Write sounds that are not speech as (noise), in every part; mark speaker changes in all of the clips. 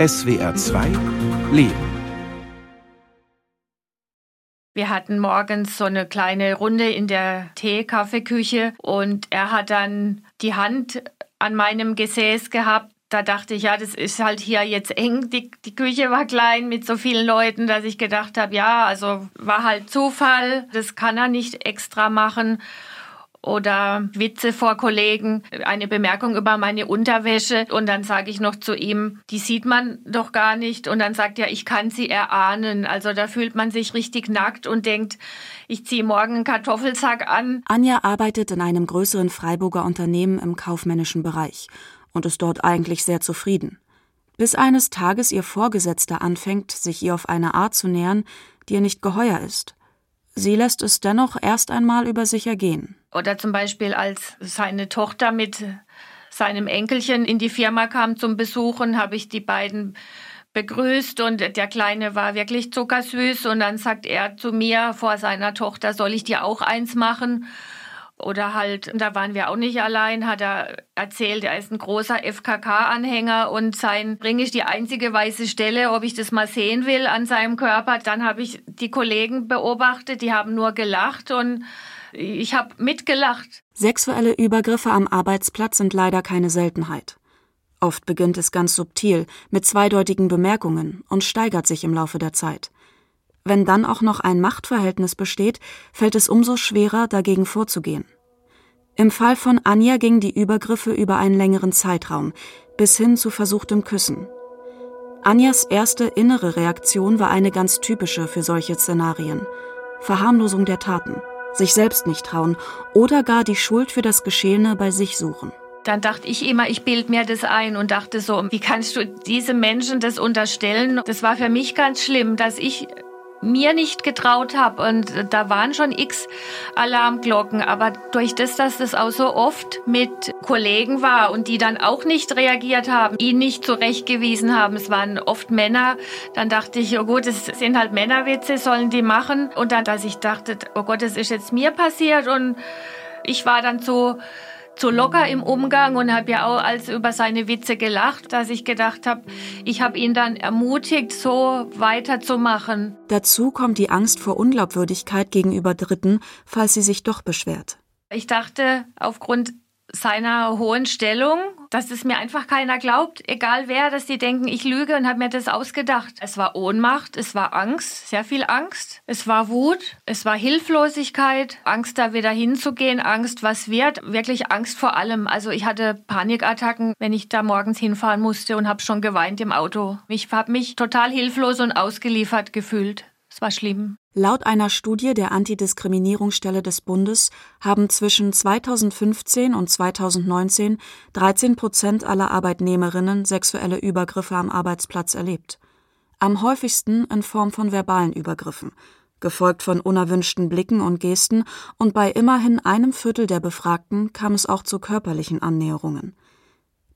Speaker 1: SWR 2 Leben
Speaker 2: wir hatten morgens so eine kleine Runde in der Tee-Kaffeeküche und er hat dann die Hand an meinem Gesäß gehabt. Da dachte ich, ja, das ist halt hier jetzt eng. Die, die Küche war klein mit so vielen Leuten, dass ich gedacht habe, ja, also war halt Zufall. Das kann er nicht extra machen oder Witze vor Kollegen, eine Bemerkung über meine Unterwäsche und dann sage ich noch zu ihm, die sieht man doch gar nicht und dann sagt er, ich kann sie erahnen. Also da fühlt man sich richtig nackt und denkt, ich ziehe morgen einen Kartoffelsack an.
Speaker 3: Anja arbeitet in einem größeren Freiburger Unternehmen im kaufmännischen Bereich und ist dort eigentlich sehr zufrieden. Bis eines Tages ihr Vorgesetzter anfängt, sich ihr auf eine Art zu nähern, die ihr nicht geheuer ist. Sie lässt es dennoch erst einmal über sich ergehen.
Speaker 2: Oder zum Beispiel, als seine Tochter mit seinem Enkelchen in die Firma kam zum Besuchen, habe ich die beiden begrüßt und der Kleine war wirklich zuckersüß und dann sagt er zu mir vor seiner Tochter, soll ich dir auch eins machen? Oder halt, da waren wir auch nicht allein, hat er erzählt, er ist ein großer FKK-Anhänger und sein Ring ist die einzige weiße Stelle, ob ich das mal sehen will an seinem Körper. Dann habe ich die Kollegen beobachtet, die haben nur gelacht und ich habe mitgelacht.
Speaker 3: Sexuelle Übergriffe am Arbeitsplatz sind leider keine Seltenheit. Oft beginnt es ganz subtil, mit zweideutigen Bemerkungen und steigert sich im Laufe der Zeit. Wenn dann auch noch ein Machtverhältnis besteht, fällt es umso schwerer, dagegen vorzugehen. Im Fall von Anja gingen die Übergriffe über einen längeren Zeitraum, bis hin zu versuchtem Küssen. Anjas erste innere Reaktion war eine ganz typische für solche Szenarien. Verharmlosung der Taten, sich selbst nicht trauen oder gar die Schuld für das Geschehene bei sich suchen.
Speaker 2: Dann dachte ich immer, ich bild mir das ein und dachte so, wie kannst du diesem Menschen das unterstellen? Das war für mich ganz schlimm, dass ich mir nicht getraut habe. Und da waren schon x Alarmglocken. Aber durch das, dass das auch so oft mit Kollegen war und die dann auch nicht reagiert haben, ihn nicht zurechtgewiesen haben, es waren oft Männer, dann dachte ich, oh gut, es sind halt Männerwitze, sollen die machen. Und dann, dass ich dachte, oh Gott, das ist jetzt mir passiert. Und ich war dann so so locker im Umgang und habe ja auch als über seine Witze gelacht, dass ich gedacht habe, ich habe ihn dann ermutigt, so weiterzumachen.
Speaker 3: Dazu kommt die Angst vor Unglaubwürdigkeit gegenüber Dritten, falls sie sich doch beschwert.
Speaker 2: Ich dachte, aufgrund seiner hohen Stellung, dass es mir einfach keiner glaubt, egal wer, dass die denken, ich lüge und habe mir das ausgedacht. Es war Ohnmacht, es war Angst, sehr viel Angst, es war Wut, es war Hilflosigkeit, Angst da wieder hinzugehen, Angst, was wird, wirklich Angst vor allem. Also ich hatte Panikattacken, wenn ich da morgens hinfahren musste und habe schon geweint im Auto. Ich habe mich total hilflos und ausgeliefert gefühlt. Es war schlimm.
Speaker 3: Laut einer Studie der Antidiskriminierungsstelle des Bundes haben zwischen 2015 und 2019 13 Prozent aller Arbeitnehmerinnen sexuelle Übergriffe am Arbeitsplatz erlebt. Am häufigsten in Form von verbalen Übergriffen, gefolgt von unerwünschten Blicken und Gesten, und bei immerhin einem Viertel der Befragten kam es auch zu körperlichen Annäherungen.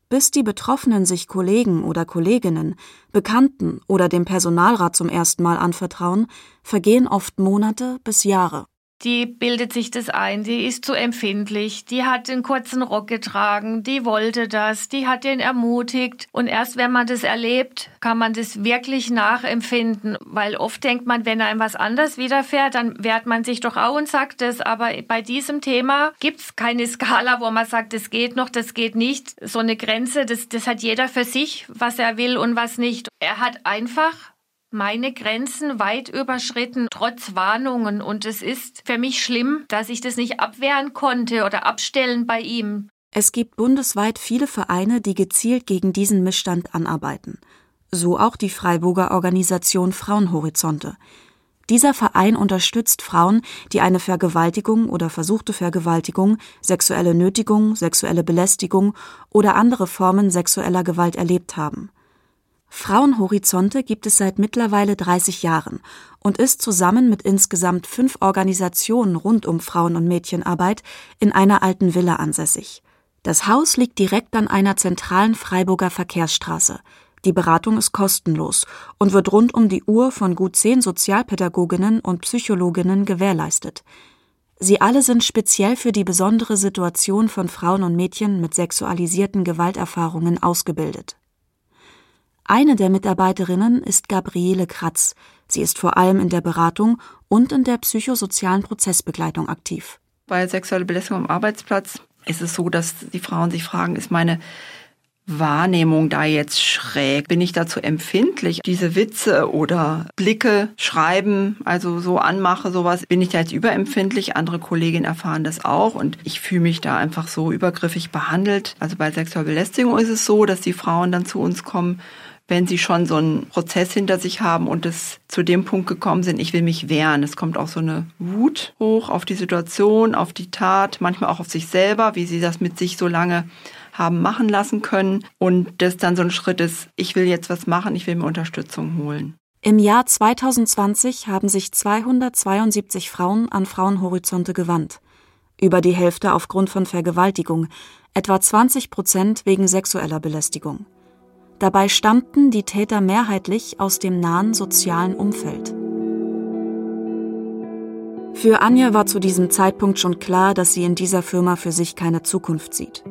Speaker 3: Bis die Betroffenen sich Kollegen oder Kolleginnen, Bekannten oder dem Personalrat zum ersten Mal anvertrauen, vergehen oft Monate bis Jahre
Speaker 2: die bildet sich das ein, die ist zu empfindlich, die hat den kurzen Rock getragen, die wollte das, die hat den ermutigt. Und erst wenn man das erlebt, kann man das wirklich nachempfinden, weil oft denkt man, wenn einem was anders widerfährt, dann wehrt man sich doch auch und sagt es. Aber bei diesem Thema gibt es keine Skala, wo man sagt, das geht noch, das geht nicht. So eine Grenze, das, das hat jeder für sich, was er will und was nicht. Er hat einfach meine Grenzen weit überschritten, trotz Warnungen. Und es ist für mich schlimm, dass ich das nicht abwehren konnte oder abstellen bei ihm.
Speaker 3: Es gibt bundesweit viele Vereine, die gezielt gegen diesen Missstand anarbeiten. So auch die Freiburger Organisation Frauenhorizonte. Dieser Verein unterstützt Frauen, die eine Vergewaltigung oder versuchte Vergewaltigung, sexuelle Nötigung, sexuelle Belästigung oder andere Formen sexueller Gewalt erlebt haben. Frauenhorizonte gibt es seit mittlerweile 30 Jahren und ist zusammen mit insgesamt fünf Organisationen rund um Frauen- und Mädchenarbeit in einer alten Villa ansässig. Das Haus liegt direkt an einer zentralen Freiburger Verkehrsstraße. Die Beratung ist kostenlos und wird rund um die Uhr von gut zehn Sozialpädagoginnen und Psychologinnen gewährleistet. Sie alle sind speziell für die besondere Situation von Frauen und Mädchen mit sexualisierten Gewalterfahrungen ausgebildet. Eine der Mitarbeiterinnen ist Gabriele Kratz. Sie ist vor allem in der Beratung und in der psychosozialen Prozessbegleitung aktiv.
Speaker 4: Bei sexueller Belästigung am Arbeitsplatz ist es so, dass die Frauen sich fragen, ist meine Wahrnehmung da jetzt schräg? Bin ich dazu empfindlich? Diese Witze oder Blicke schreiben, also so anmache, sowas, bin ich da jetzt überempfindlich? Andere Kolleginnen erfahren das auch und ich fühle mich da einfach so übergriffig behandelt. Also bei sexueller Belästigung ist es so, dass die Frauen dann zu uns kommen, wenn sie schon so einen Prozess hinter sich haben und es zu dem Punkt gekommen sind, ich will mich wehren. Es kommt auch so eine Wut hoch auf die Situation, auf die Tat, manchmal auch auf sich selber, wie sie das mit sich so lange haben machen lassen können und das dann so ein Schritt ist, ich will jetzt was machen, ich will mir Unterstützung holen.
Speaker 3: Im Jahr 2020 haben sich 272 Frauen an Frauenhorizonte gewandt. Über die Hälfte aufgrund von Vergewaltigung, etwa 20 Prozent wegen sexueller Belästigung. Dabei stammten die Täter mehrheitlich aus dem nahen sozialen Umfeld. Für Anja war zu diesem Zeitpunkt schon klar, dass sie in dieser Firma für sich keine Zukunft sieht.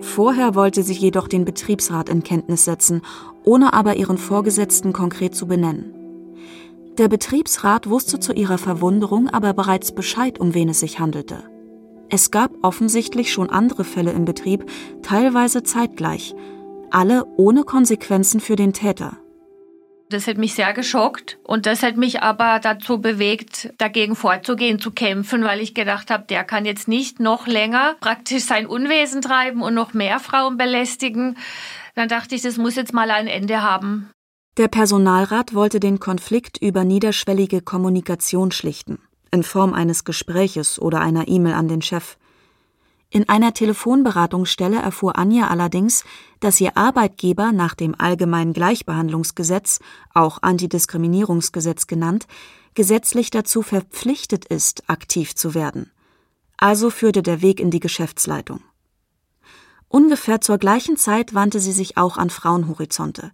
Speaker 3: Vorher wollte sie jedoch den Betriebsrat in Kenntnis setzen, ohne aber ihren Vorgesetzten konkret zu benennen. Der Betriebsrat wusste zu ihrer Verwunderung aber bereits Bescheid, um wen es sich handelte. Es gab offensichtlich schon andere Fälle im Betrieb, teilweise zeitgleich, alle ohne Konsequenzen für den Täter.
Speaker 2: Das hat mich sehr geschockt und das hat mich aber dazu bewegt, dagegen vorzugehen, zu kämpfen, weil ich gedacht habe, der kann jetzt nicht noch länger praktisch sein Unwesen treiben und noch mehr Frauen belästigen. Dann dachte ich, das muss jetzt mal ein Ende haben.
Speaker 3: Der Personalrat wollte den Konflikt über niederschwellige Kommunikation schlichten, in Form eines Gespräches oder einer E-Mail an den Chef. In einer Telefonberatungsstelle erfuhr Anja allerdings, dass ihr Arbeitgeber nach dem Allgemeinen Gleichbehandlungsgesetz, auch Antidiskriminierungsgesetz genannt, gesetzlich dazu verpflichtet ist, aktiv zu werden. Also führte der Weg in die Geschäftsleitung. Ungefähr zur gleichen Zeit wandte sie sich auch an Frauenhorizonte,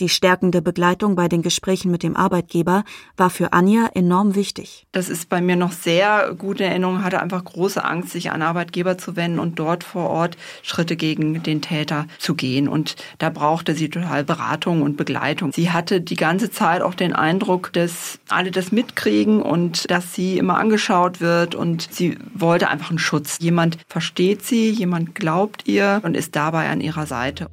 Speaker 3: die stärkende Begleitung bei den Gesprächen mit dem Arbeitgeber war für Anja enorm wichtig.
Speaker 4: Das ist bei mir noch sehr gute Erinnerung, hatte einfach große Angst, sich an Arbeitgeber zu wenden und dort vor Ort Schritte gegen den Täter zu gehen. Und da brauchte sie total Beratung und Begleitung. Sie hatte die ganze Zeit auch den Eindruck, dass alle das mitkriegen und dass sie immer angeschaut wird und sie wollte einfach einen Schutz. Jemand versteht sie, jemand glaubt ihr und ist dabei an ihrer Seite.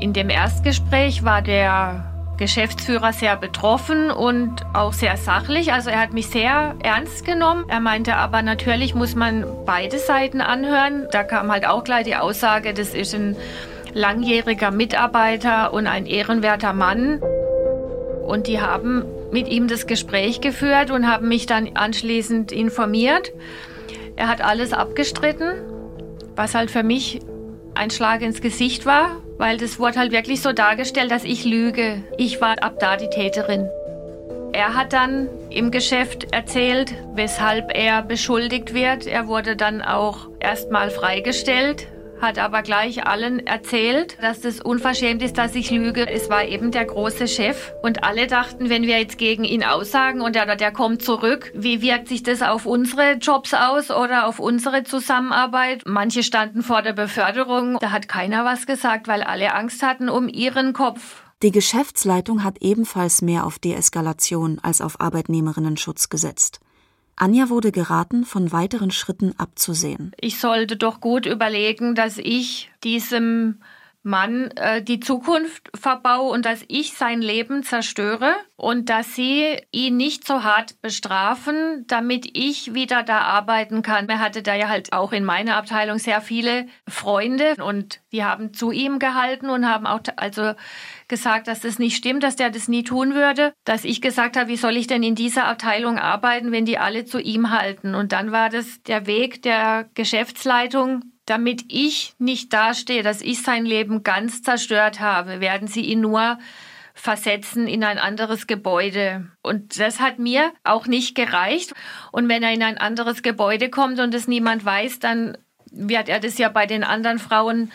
Speaker 2: In dem Erstgespräch war der Geschäftsführer sehr betroffen und auch sehr sachlich. Also er hat mich sehr ernst genommen. Er meinte aber, natürlich muss man beide Seiten anhören. Da kam halt auch gleich die Aussage, das ist ein langjähriger Mitarbeiter und ein ehrenwerter Mann. Und die haben mit ihm das Gespräch geführt und haben mich dann anschließend informiert. Er hat alles abgestritten, was halt für mich ein Schlag ins Gesicht war, weil das wurde halt wirklich so dargestellt, dass ich lüge. Ich war ab da die Täterin. Er hat dann im Geschäft erzählt, weshalb er beschuldigt wird. Er wurde dann auch erstmal freigestellt, hat aber gleich allen erzählt, dass das unverschämt ist, dass ich lüge. Es war eben der große Chef und alle dachten, wenn wir jetzt gegen ihn aussagen und der, der kommt zurück, wie wirkt sich das auf unsere Jobs aus oder auf unsere Zusammenarbeit? Manche standen vor der Beförderung, da hat keiner was gesagt, weil alle Angst hatten um ihren Kopf.
Speaker 3: Die Geschäftsleitung hat ebenfalls mehr auf Deeskalation als auf Arbeitnehmerinnenschutz gesetzt. Anja wurde geraten, von weiteren Schritten abzusehen.
Speaker 2: Ich sollte doch gut überlegen, dass ich diesem Mann äh, die Zukunft verbaue und dass ich sein Leben zerstöre und dass sie ihn nicht so hart bestrafen, damit ich wieder da arbeiten kann. Er hatte da ja halt auch in meiner Abteilung sehr viele Freunde und die haben zu ihm gehalten und haben auch also gesagt, dass das nicht stimmt, dass der das nie tun würde, dass ich gesagt habe, wie soll ich denn in dieser Abteilung arbeiten, wenn die alle zu ihm halten? Und dann war das der Weg der Geschäftsleitung, damit ich nicht dastehe, dass ich sein Leben ganz zerstört habe, werden sie ihn nur versetzen in ein anderes Gebäude. Und das hat mir auch nicht gereicht. Und wenn er in ein anderes Gebäude kommt und es niemand weiß, dann wird er das ja bei den anderen Frauen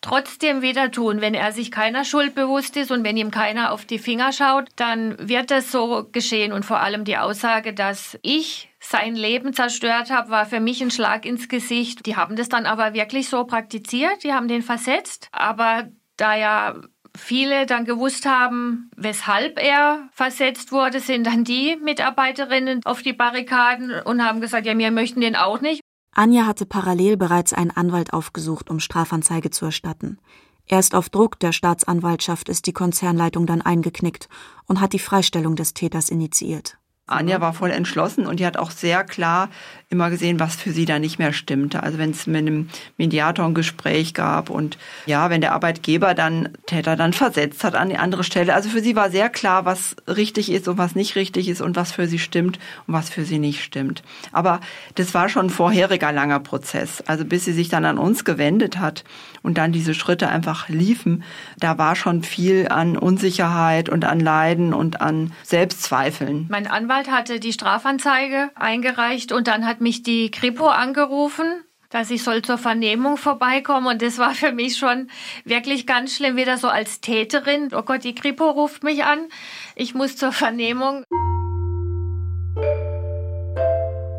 Speaker 2: trotzdem wieder tun. Wenn er sich keiner Schuld bewusst ist und wenn ihm keiner auf die Finger schaut, dann wird das so geschehen. Und vor allem die Aussage, dass ich sein Leben zerstört habe, war für mich ein Schlag ins Gesicht. Die haben das dann aber wirklich so praktiziert, die haben den versetzt. Aber da ja viele dann gewusst haben, weshalb er versetzt wurde, sind dann die Mitarbeiterinnen auf die Barrikaden und haben gesagt, ja, wir möchten den auch nicht.
Speaker 3: Anja hatte parallel bereits einen Anwalt aufgesucht, um Strafanzeige zu erstatten. Erst auf Druck der Staatsanwaltschaft ist die Konzernleitung dann eingeknickt und hat die Freistellung des Täters initiiert.
Speaker 4: Anja war voll entschlossen und die hat auch sehr klar immer gesehen, was für sie da nicht mehr stimmte. Also wenn es mit einem Mediator ein Gespräch gab und ja, wenn der Arbeitgeber dann Täter dann versetzt hat an die andere Stelle. Also für sie war sehr klar, was richtig ist und was nicht richtig ist und was für sie stimmt und was für sie nicht stimmt. Aber das war schon ein vorheriger langer Prozess. Also bis sie sich dann an uns gewendet hat und dann diese Schritte einfach liefen, da war schon viel an Unsicherheit und an Leiden und an Selbstzweifeln.
Speaker 2: Mein Anwalt hatte die Strafanzeige eingereicht und dann hat mich die Kripo angerufen, dass ich soll zur Vernehmung vorbeikommen. Und das war für mich schon wirklich ganz schlimm, wieder so als Täterin. Oh Gott, die Kripo ruft mich an. Ich muss zur Vernehmung.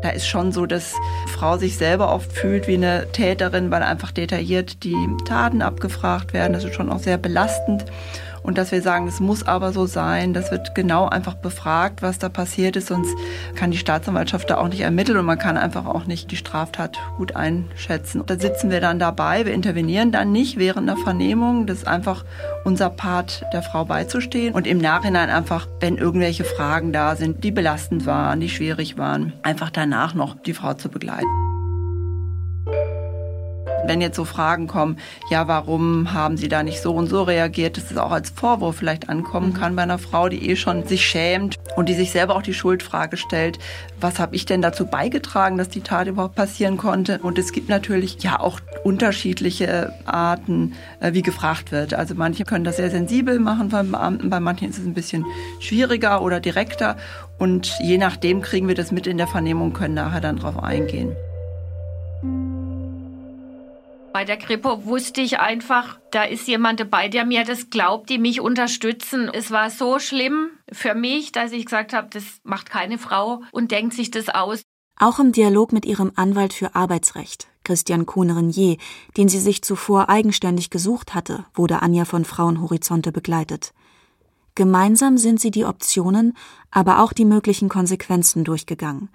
Speaker 4: Da ist schon so, dass Frau sich selber oft fühlt wie eine Täterin, weil einfach detailliert die Taten abgefragt werden. Das ist schon auch sehr belastend und dass wir sagen, es muss aber so sein, das wird genau einfach befragt, was da passiert ist, sonst kann die Staatsanwaltschaft da auch nicht ermitteln und man kann einfach auch nicht die Straftat gut einschätzen. Da sitzen wir dann dabei, wir intervenieren dann nicht während der Vernehmung, das ist einfach unser Part, der Frau beizustehen und im Nachhinein einfach, wenn irgendwelche Fragen da sind, die belastend waren, die schwierig waren, einfach danach noch die Frau zu begleiten. Wenn jetzt so Fragen kommen, ja, warum haben Sie da nicht so und so reagiert, dass es auch als Vorwurf vielleicht ankommen mhm. kann bei einer Frau, die eh schon sich schämt und die sich selber auch die Schuldfrage stellt, was habe ich denn dazu beigetragen, dass die Tat überhaupt passieren konnte? Und es gibt natürlich ja auch unterschiedliche Arten, äh, wie gefragt wird. Also manche können das sehr sensibel machen beim Beamten, bei manchen ist es ein bisschen schwieriger oder direkter. Und je nachdem kriegen wir das mit in der Vernehmung, können nachher dann darauf eingehen.
Speaker 2: Bei der Kripo wusste ich einfach, da ist jemand dabei, der mir das glaubt, die mich unterstützen. Es war so schlimm für mich, dass ich gesagt habe, das macht keine Frau und denkt sich das aus.
Speaker 3: Auch im Dialog mit ihrem Anwalt für Arbeitsrecht, Christian Kuhn-Renier, den sie sich zuvor eigenständig gesucht hatte, wurde Anja von Frauenhorizonte begleitet. Gemeinsam sind sie die Optionen, aber auch die möglichen Konsequenzen durchgegangen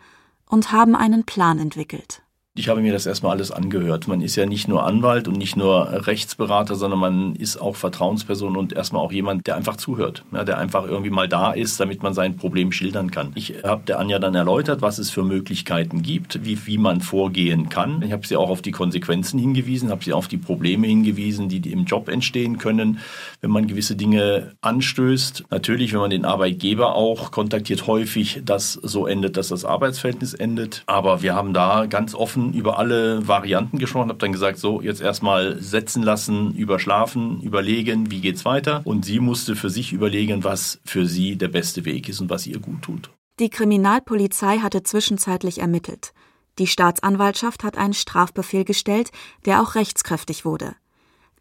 Speaker 3: und haben einen Plan entwickelt.
Speaker 5: Ich habe mir das erstmal alles angehört. Man ist ja nicht nur Anwalt und nicht nur Rechtsberater, sondern man ist auch Vertrauensperson und erstmal auch jemand, der einfach zuhört, ja, der einfach irgendwie mal da ist, damit man sein Problem schildern kann. Ich habe der Anja dann erläutert, was es für Möglichkeiten gibt, wie, wie man vorgehen kann. Ich habe sie auch auf die Konsequenzen hingewiesen, habe sie auf die Probleme hingewiesen, die, im Job entstehen können, wenn man gewisse Dinge anstößt. Natürlich, wenn man den Arbeitgeber auch kontaktiert, häufig das so endet, dass das Arbeitsverhältnis endet. Aber wir haben da ganz offen über alle Varianten gesprochen, habe dann gesagt, so jetzt erstmal setzen lassen, überschlafen, überlegen, wie geht's weiter. Und sie musste für sich überlegen, was für sie der beste Weg ist und was ihr gut tut.
Speaker 3: Die Kriminalpolizei hatte zwischenzeitlich ermittelt. Die Staatsanwaltschaft hat einen Strafbefehl gestellt, der auch rechtskräftig wurde.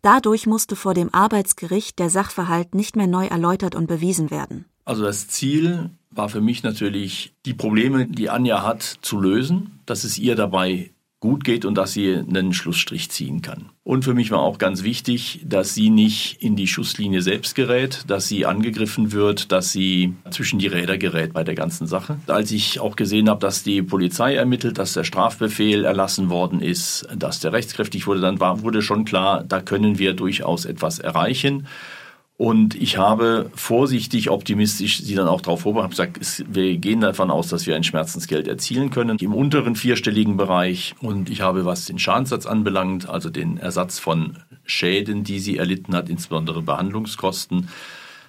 Speaker 3: Dadurch musste vor dem Arbeitsgericht der Sachverhalt nicht mehr neu erläutert und bewiesen werden.
Speaker 5: Also das Ziel war für mich natürlich, die Probleme, die Anja hat, zu lösen, dass es ihr dabei gut geht und dass sie einen Schlussstrich ziehen kann. Und für mich war auch ganz wichtig, dass sie nicht in die Schusslinie selbst gerät, dass sie angegriffen wird, dass sie zwischen die Räder gerät bei der ganzen Sache. Als ich auch gesehen habe, dass die Polizei ermittelt, dass der Strafbefehl erlassen worden ist, dass der rechtskräftig wurde, dann war, wurde schon klar, da können wir durchaus etwas erreichen. Und ich habe vorsichtig optimistisch sie dann auch darauf vorbereitet, gesagt, wir gehen davon aus, dass wir ein Schmerzensgeld erzielen können im unteren vierstelligen Bereich. Und ich habe, was den Schadenssatz anbelangt, also den Ersatz von Schäden, die sie erlitten hat, insbesondere Behandlungskosten,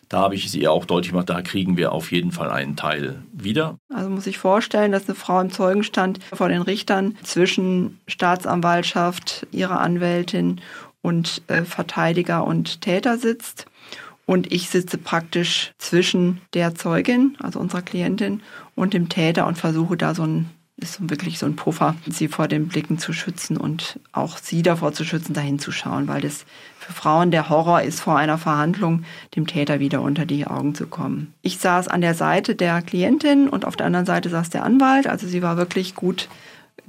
Speaker 5: da habe ich sie auch deutlich gemacht, da kriegen wir auf jeden Fall einen Teil wieder.
Speaker 4: Also muss ich vorstellen, dass eine Frau im Zeugenstand vor den Richtern zwischen Staatsanwaltschaft, ihrer Anwältin und äh, Verteidiger und Täter sitzt und ich sitze praktisch zwischen der Zeugin, also unserer Klientin, und dem Täter und versuche da so ein ist wirklich so ein Puffer, sie vor den Blicken zu schützen und auch sie davor zu schützen, dahin zu schauen, weil das für Frauen der Horror ist, vor einer Verhandlung dem Täter wieder unter die Augen zu kommen. Ich saß an der Seite der Klientin und auf der anderen Seite saß der Anwalt, also sie war wirklich gut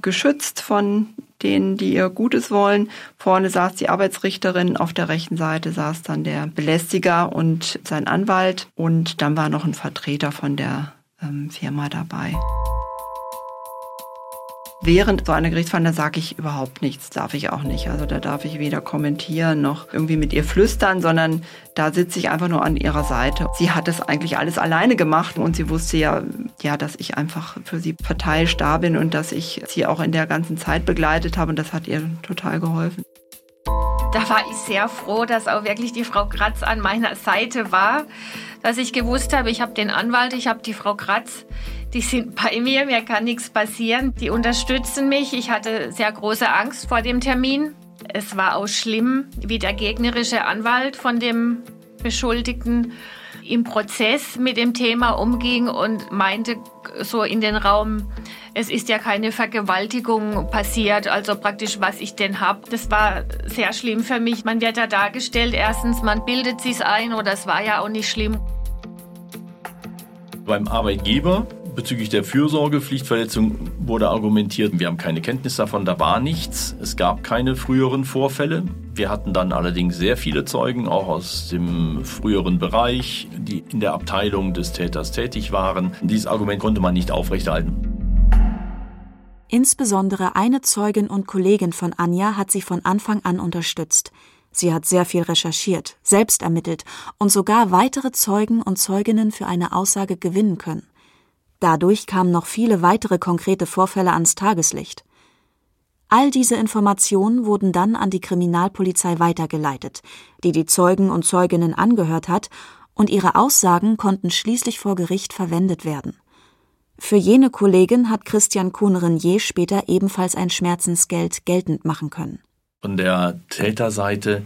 Speaker 4: geschützt von denen, die ihr Gutes wollen. Vorne saß die Arbeitsrichterin, auf der rechten Seite saß dann der Belästiger und sein Anwalt und dann war noch ein Vertreter von der ähm, Firma dabei. Während so einer Gerichtsverhandlung sage ich überhaupt nichts, darf ich auch nicht. Also da darf ich weder kommentieren noch irgendwie mit ihr flüstern, sondern da sitze ich einfach nur an ihrer Seite. Sie hat das eigentlich alles alleine gemacht und sie wusste ja, ja, dass ich einfach für sie parteiisch da bin und dass ich sie auch in der ganzen Zeit begleitet habe und das hat ihr total geholfen.
Speaker 2: Da war ich sehr froh, dass auch wirklich die Frau Kratz an meiner Seite war, dass ich gewusst habe, ich habe den Anwalt, ich habe die Frau Kratz die sind bei mir, mir kann nichts passieren. Die unterstützen mich. Ich hatte sehr große Angst vor dem Termin. Es war auch schlimm, wie der gegnerische Anwalt von dem Beschuldigten im Prozess mit dem Thema umging und meinte so in den Raum, es ist ja keine Vergewaltigung passiert, also praktisch, was ich denn habe. Das war sehr schlimm für mich. Man wird da dargestellt, erstens, man bildet sich ein oder es war ja auch nicht schlimm.
Speaker 5: Beim Arbeitgeber Bezüglich der Fürsorgepflichtverletzung wurde argumentiert, wir haben keine Kenntnis davon, da war nichts. Es gab keine früheren Vorfälle. Wir hatten dann allerdings sehr viele Zeugen, auch aus dem früheren Bereich, die in der Abteilung des Täters tätig waren. Dieses Argument konnte man nicht aufrechterhalten.
Speaker 3: Insbesondere eine Zeugin und Kollegin von Anja hat sie von Anfang an unterstützt. Sie hat sehr viel recherchiert, selbst ermittelt und sogar weitere Zeugen und Zeuginnen für eine Aussage gewinnen können. Dadurch kamen noch viele weitere konkrete Vorfälle ans Tageslicht. All diese Informationen wurden dann an die Kriminalpolizei weitergeleitet, die die Zeugen und Zeuginnen angehört hat, und ihre Aussagen konnten schließlich vor Gericht verwendet werden. Für jene Kollegin hat Christian Kuhn-Renier später ebenfalls ein Schmerzensgeld geltend machen können.
Speaker 5: Von der Täterseite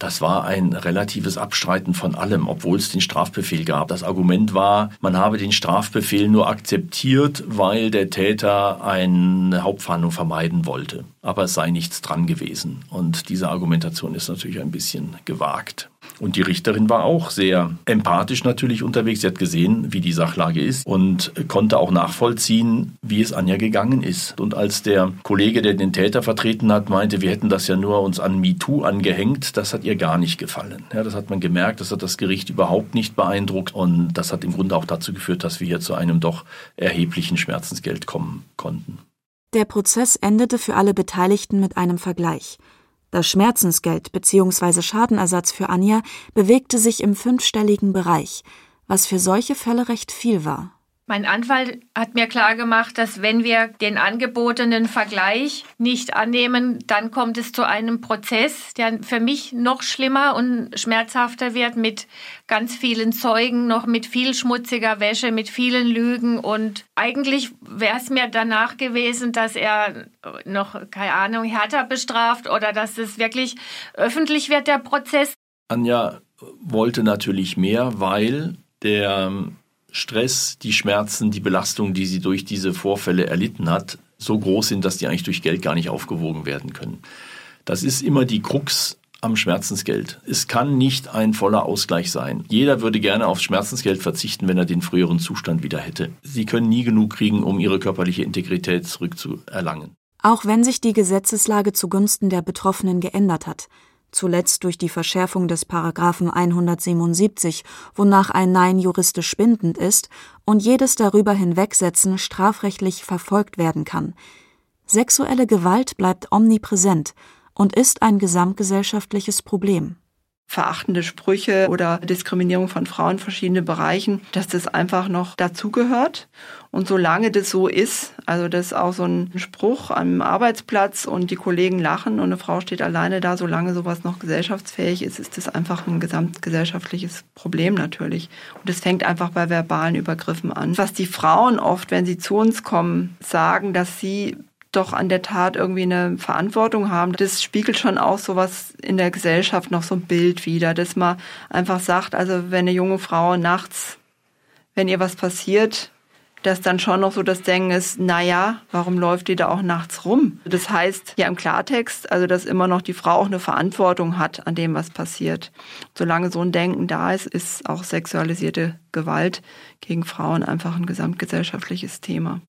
Speaker 5: das war ein relatives Abstreiten von allem, obwohl es den Strafbefehl gab. Das Argument war, man habe den Strafbefehl nur akzeptiert, weil der Täter eine Hauptfahndung vermeiden wollte. Aber es sei nichts dran gewesen. Und diese Argumentation ist natürlich ein bisschen gewagt. Und die Richterin war auch sehr empathisch natürlich unterwegs. Sie hat gesehen, wie die Sachlage ist und konnte auch nachvollziehen, wie es Anja gegangen ist. Und als der Kollege, der den Täter vertreten hat, meinte, wir hätten das ja nur uns an MeToo angehängt, das hat ihr gar nicht gefallen. Ja, das hat man gemerkt, das hat das Gericht überhaupt nicht beeindruckt und das hat im Grunde auch dazu geführt, dass wir hier zu einem doch erheblichen Schmerzensgeld kommen konnten.
Speaker 3: Der Prozess endete für alle Beteiligten mit einem Vergleich. Das Schmerzensgeld bzw. Schadenersatz für Anja bewegte sich im fünfstelligen Bereich, was für solche Fälle recht viel war.
Speaker 2: Mein Anwalt hat mir klargemacht, dass wenn wir den angebotenen Vergleich nicht annehmen, dann kommt es zu einem Prozess, der für mich noch schlimmer und schmerzhafter wird mit ganz vielen Zeugen, noch mit viel schmutziger Wäsche, mit vielen Lügen. Und eigentlich wäre es mir danach gewesen, dass er noch, keine Ahnung, härter bestraft oder dass es wirklich öffentlich wird, der Prozess.
Speaker 5: Anja wollte natürlich mehr, weil der Stress, die Schmerzen, die Belastung, die sie durch diese Vorfälle erlitten hat, so groß sind, dass die eigentlich durch Geld gar nicht aufgewogen werden können. Das ist immer die Krux am Schmerzensgeld. Es kann nicht ein voller Ausgleich sein. Jeder würde gerne aufs Schmerzensgeld verzichten, wenn er den früheren Zustand wieder hätte. Sie können nie genug kriegen, um ihre körperliche Integrität zurückzuerlangen.
Speaker 3: Auch wenn sich die Gesetzeslage zugunsten der Betroffenen geändert hat, zuletzt durch die Verschärfung des Paragraphen 177, wonach ein Nein juristisch bindend ist und jedes darüber hinwegsetzen strafrechtlich verfolgt werden kann. Sexuelle Gewalt bleibt omnipräsent und ist ein gesamtgesellschaftliches Problem
Speaker 4: verachtende Sprüche oder Diskriminierung von Frauen in verschiedenen Bereichen, dass das einfach noch dazugehört. Und solange das so ist, also das ist auch so ein Spruch am Arbeitsplatz und die Kollegen lachen und eine Frau steht alleine da, solange sowas noch gesellschaftsfähig ist, ist das einfach ein gesamtgesellschaftliches Problem natürlich. Und das fängt einfach bei verbalen Übergriffen an. Was die Frauen oft, wenn sie zu uns kommen, sagen, dass sie doch an der Tat irgendwie eine Verantwortung haben. Das spiegelt schon auch sowas in der Gesellschaft noch so ein Bild wieder, dass man einfach sagt, also wenn eine junge Frau nachts, wenn ihr was passiert, dass dann schon noch so das Denken ist, naja, warum läuft die da auch nachts rum? Das heißt ja im Klartext, also dass immer noch die Frau auch eine Verantwortung hat an dem, was passiert. Solange so ein Denken da ist, ist auch sexualisierte Gewalt gegen Frauen einfach ein gesamtgesellschaftliches Thema.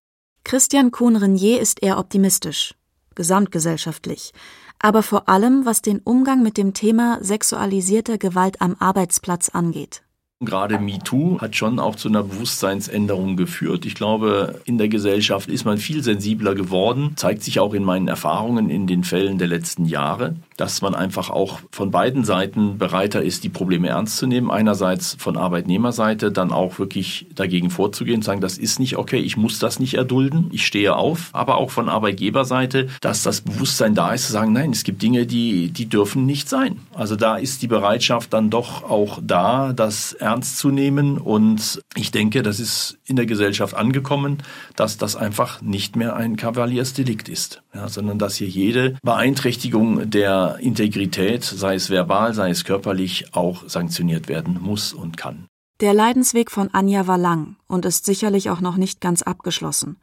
Speaker 3: Christian Kuhn-Renier ist eher optimistisch, gesamtgesellschaftlich, aber vor allem was den Umgang mit dem Thema sexualisierter Gewalt am Arbeitsplatz angeht.
Speaker 5: Gerade MeToo hat schon auch zu einer Bewusstseinsänderung geführt. Ich glaube, in der Gesellschaft ist man viel sensibler geworden, zeigt sich auch in meinen Erfahrungen in den Fällen der letzten Jahre, dass man einfach auch von beiden Seiten bereiter ist, die Probleme ernst zu nehmen. Einerseits von Arbeitnehmerseite, dann auch wirklich dagegen vorzugehen, sagen, das ist nicht okay, ich muss das nicht erdulden, ich stehe auf. Aber auch von Arbeitgeberseite, dass das Bewusstsein da ist, zu sagen, nein, es gibt Dinge, die, die dürfen nicht sein. Also da ist die Bereitschaft dann doch auch da, dass ernst zu nehmen. Und ich denke, das ist in der Gesellschaft angekommen, dass das einfach nicht mehr ein Kavaliersdelikt ist, ja, sondern dass hier jede Beeinträchtigung der Integrität, sei es verbal, sei es körperlich, auch sanktioniert werden muss und kann.
Speaker 3: Der Leidensweg von Anja war lang und ist sicherlich auch noch nicht ganz abgeschlossen.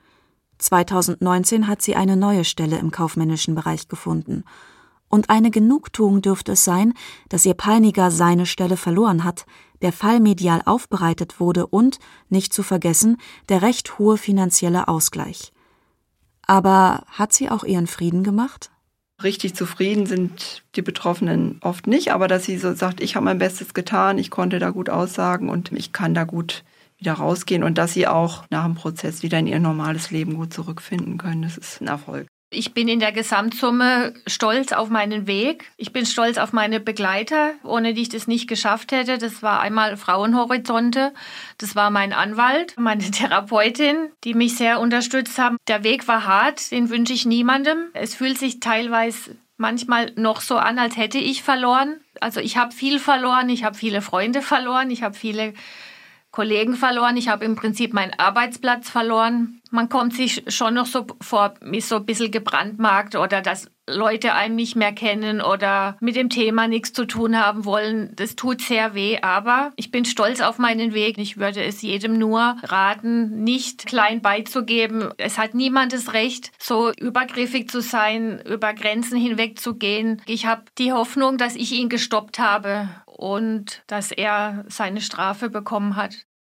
Speaker 3: 2019 hat sie eine neue Stelle im kaufmännischen Bereich gefunden und eine Genugtuung dürfte es sein, dass ihr Peiniger seine Stelle verloren hat, der Fall medial aufbereitet wurde und, nicht zu vergessen, der recht hohe finanzielle Ausgleich. Aber hat sie auch ihren Frieden gemacht?
Speaker 4: Richtig zufrieden sind die Betroffenen oft nicht, aber dass sie so sagt, ich habe mein Bestes getan, ich konnte da gut aussagen und ich kann da gut wieder rausgehen und dass sie auch nach dem Prozess wieder in ihr normales Leben gut zurückfinden können, das ist ein Erfolg.
Speaker 2: Ich bin in der Gesamtsumme stolz auf meinen Weg. Ich bin stolz auf meine Begleiter, ohne die ich das nicht geschafft hätte. Das war einmal Frauenhorizonte, das war mein Anwalt, meine (laughs) Therapeutin, die mich sehr unterstützt haben. Der Weg war hart, den wünsche ich niemandem. Es fühlt sich teilweise manchmal noch so an, als hätte ich verloren. Also ich habe viel verloren, ich habe viele Freunde verloren, ich habe viele Kollegen verloren, ich habe im Prinzip meinen Arbeitsplatz verloren. Man kommt sich schon noch so vor, ist so ein bisschen gebrandmarkt oder dass Leute einen nicht mehr kennen oder mit dem Thema nichts zu tun haben wollen. Das tut sehr weh, aber ich bin stolz auf meinen Weg. Ich würde es jedem nur raten, nicht klein beizugeben. Es hat niemand das Recht, so übergriffig zu sein, über Grenzen hinweg zu gehen. Ich habe die Hoffnung, dass ich ihn gestoppt habe und dass er seine Strafe bekommen hat.